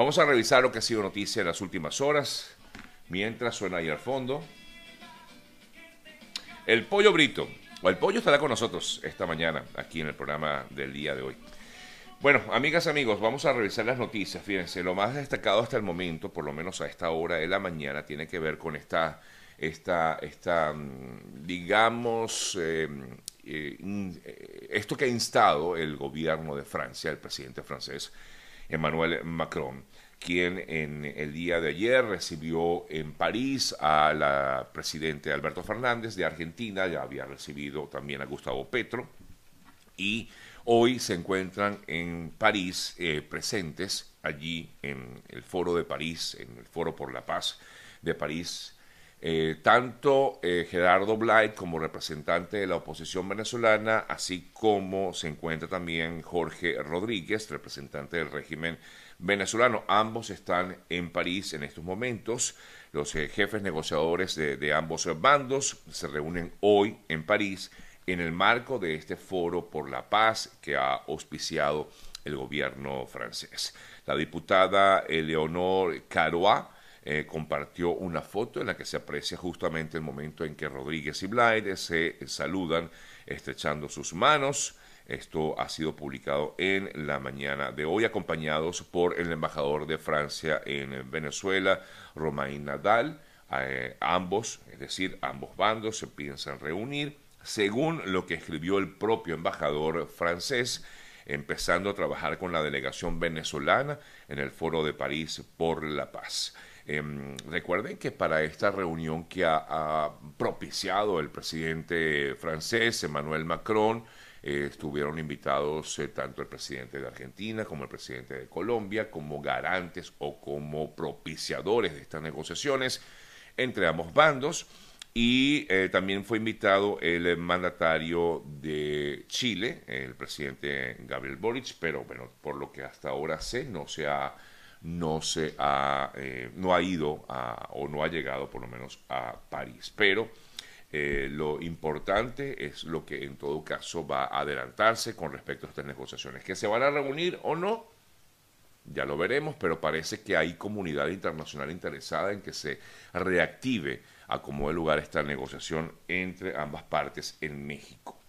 Vamos a revisar lo que ha sido noticia en las últimas horas, mientras suena ahí al fondo. El pollo brito, o el pollo estará con nosotros esta mañana, aquí en el programa del día de hoy. Bueno, amigas, amigos, vamos a revisar las noticias. Fíjense, lo más destacado hasta el momento, por lo menos a esta hora de la mañana, tiene que ver con esta, esta, esta mm, digamos, em, eh, eh, esto que ha instado el gobierno de Francia, el presidente francés Emmanuel Macron, quien en el día de ayer recibió en París a la presidente Alberto Fernández de Argentina, ya había recibido también a Gustavo Petro, y hoy se encuentran en París eh, presentes allí en el foro de París, en el foro por la paz de París, eh, tanto eh, Gerardo Blight como representante de la oposición venezolana, así como se encuentra también Jorge Rodríguez, representante del régimen venezolano. Ambos están en París en estos momentos. Los jefes negociadores de ambos bandos se reúnen hoy en París en el marco de este foro por la paz que ha auspiciado el gobierno francés. La diputada Eleonore Carois eh, compartió una foto en la que se aprecia justamente el momento en que Rodríguez y Blyde se saludan estrechando sus manos. Esto ha sido publicado en la mañana de hoy, acompañados por el embajador de Francia en Venezuela, Romain Nadal. Eh, ambos, es decir, ambos bandos se piensan reunir según lo que escribió el propio embajador francés, empezando a trabajar con la delegación venezolana en el Foro de París por la Paz. Em, recuerden que para esta reunión que ha, propiciado el presidente francés, Emmanuel Macron, eh, estuvieron invitados eh, tanto el presidente de Argentina como el presidente de Colombia como garantes o como propiciadores de estas negociaciones entre ambos bandos. Y eh, también fue invitado el mandatario de Chile, el presidente Gabriel Boric, pero bueno, por lo que hasta ahora sé, no se ha, no se ha, eh, no ha ido o no ha llegado por lo menos a París. Pero eh, lo importante es lo que en todo caso va a adelantarse con respecto a estas negociaciones. ¿Que se van a reunir o no? Ya lo veremos, pero parece que hay comunidad internacional interesada en que se reactive a cómo lugar esta negociación entre ambas partes en México.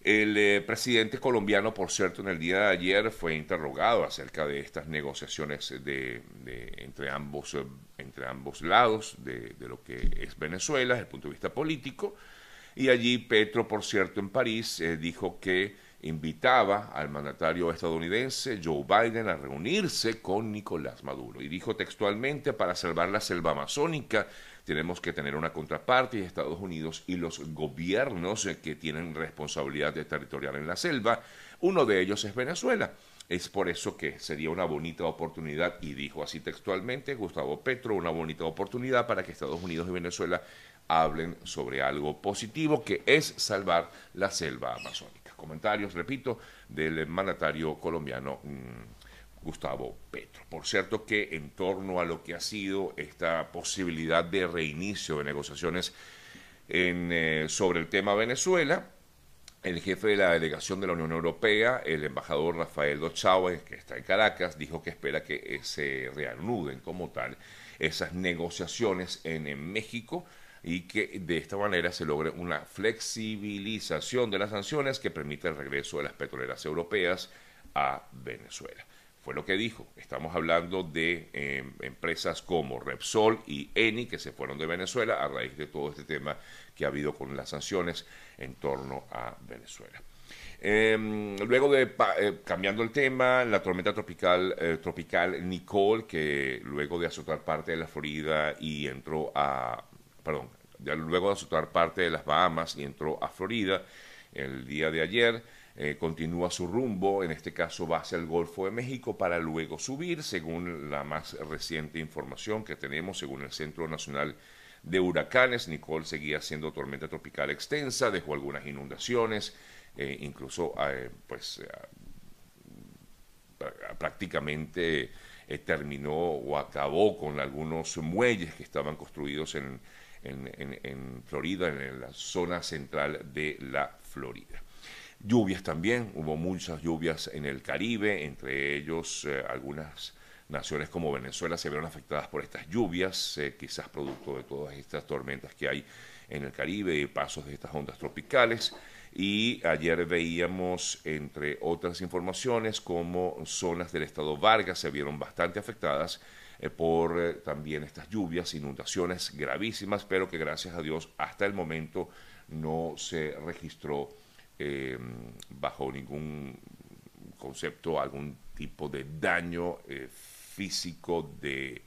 El eh, presidente colombiano, por cierto, en el día de ayer fue interrogado acerca de estas negociaciones de, entre, ambos, eh, entre ambos lados de, lo que es Venezuela desde el punto de vista político. Y allí Petro, por cierto, en París, eh, dijo que invitaba al mandatario estadounidense Joe Biden a reunirse con Nicolás Maduro. Y dijo textualmente, para salvar la selva amazónica tenemos que tener una contraparte y Estados Unidos y los gobiernos eh, que tienen responsabilidad territorial en la selva. Uno de ellos es Venezuela. Es por eso que sería una bonita oportunidad, y dijo así textualmente Gustavo Petro, una bonita oportunidad para que Estados Unidos y Venezuela hablen sobre algo positivo, que es salvar la selva amazónica. Comentarios, repito, del mandatario colombiano. Mm, Gustavo Petro. Por cierto que en torno a lo que ha sido esta posibilidad de reinicio de negociaciones eh, sobre el tema Venezuela, el jefe de la delegación de la Unión Europea, el embajador Rafael Dochau, que está en Caracas, dijo que espera que se reanuden como tal esas negociaciones en México y que de esta manera se logre una flexibilización de las sanciones que permita el regreso de las petroleras europeas a Venezuela fue lo que dijo. Estamos hablando de em, empresas como Repsol y Eni que se fueron de Venezuela a raíz de todo este tema que ha habido con las sanciones en torno a Venezuela. Em, luego de, eh, cambiando el tema, la tormenta tropical, eh, tropical Nicole, que luego de azotar parte de la Florida y entró a, perdón, luego de azotar parte de las Bahamas y entró a Florida el día de ayer, eh, continúa su rumbo, en este caso va hacia el Golfo de México para luego subir, según la más reciente información que tenemos, según el Centro Nacional de Huracanes. Nicole seguía siendo tormenta tropical extensa, dejó algunas inundaciones, eh, incluso eh, pues prácticamente terminó o acabó con algunos muelles que estaban construidos en, en Florida, en la zona central de la Florida. Lluvias también, hubo muchas lluvias en el Caribe, entre ellos eh, algunas naciones como Venezuela se vieron afectadas por estas lluvias, eh, quizás producto de todas estas tormentas que hay en el Caribe y pasos de estas ondas tropicales. Y ayer veíamos, entre otras informaciones, como zonas del estado Vargas se vieron bastante afectadas eh, por eh, también estas lluvias, inundaciones gravísimas, pero que gracias a Dios hasta el momento no se registró eh, bajo ningún concepto algún tipo de daño físico de,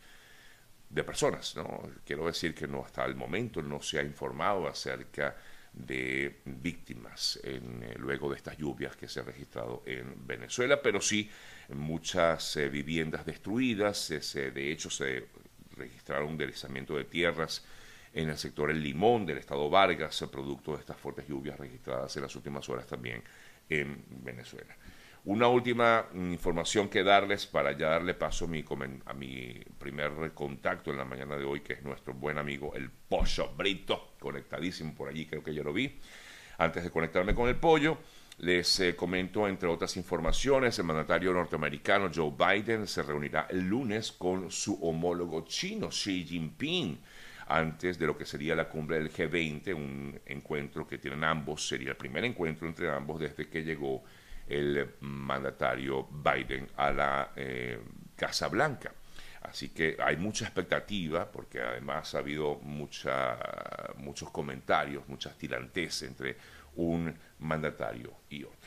de personas. ¿no? Quiero decir que no hasta el momento no se ha informado acerca de víctimas en, eh, luego de estas lluvias que se han registrado en Venezuela, pero sí muchas eh, viviendas destruidas, de hecho se registraron un deslizamiento de tierras en el sector El Limón del estado Vargas, producto de estas fuertes lluvias registradas en las últimas horas también en Venezuela. Una última información que darles para ya darle paso a mi, primer contacto en la mañana de hoy, que es nuestro buen amigo el Pollo Brito, conectadísimo por allí, creo que ya lo vi. Antes de conectarme con el pollo, les eh, comento, entre otras informaciones, el mandatario norteamericano Joe Biden se reunirá el lunes con su homólogo chino, Xi Jinping, antes de lo que sería la cumbre del G20, un encuentro que tienen ambos, sería el primer encuentro entre ambos desde que llegó el mandatario Biden a la eh, Casa Blanca. Así que hay mucha expectativa, porque además ha habido mucha, muchos comentarios, muchas tirantes entre un mandatario y otro.